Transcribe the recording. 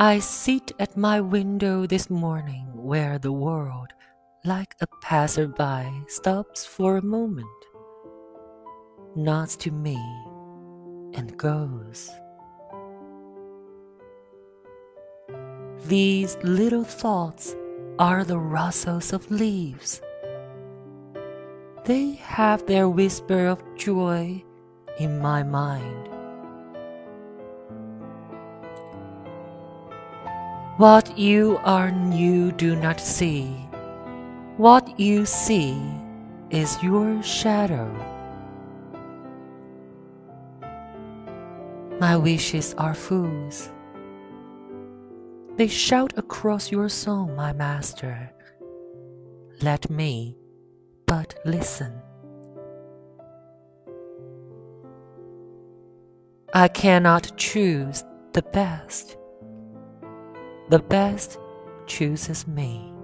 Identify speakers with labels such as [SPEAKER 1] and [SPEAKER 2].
[SPEAKER 1] I sit at my window this morning where the world, like a passerby, stops for a moment, nods to me, and goes. These little thoughts are the rustles of leaves. They have their whisper of joy in my mind. What you are you do not see. What you see is your shadow. My wishes are fools. They shout across your song, my master. Let me but listen. I cannot choose the best. The best chooses me.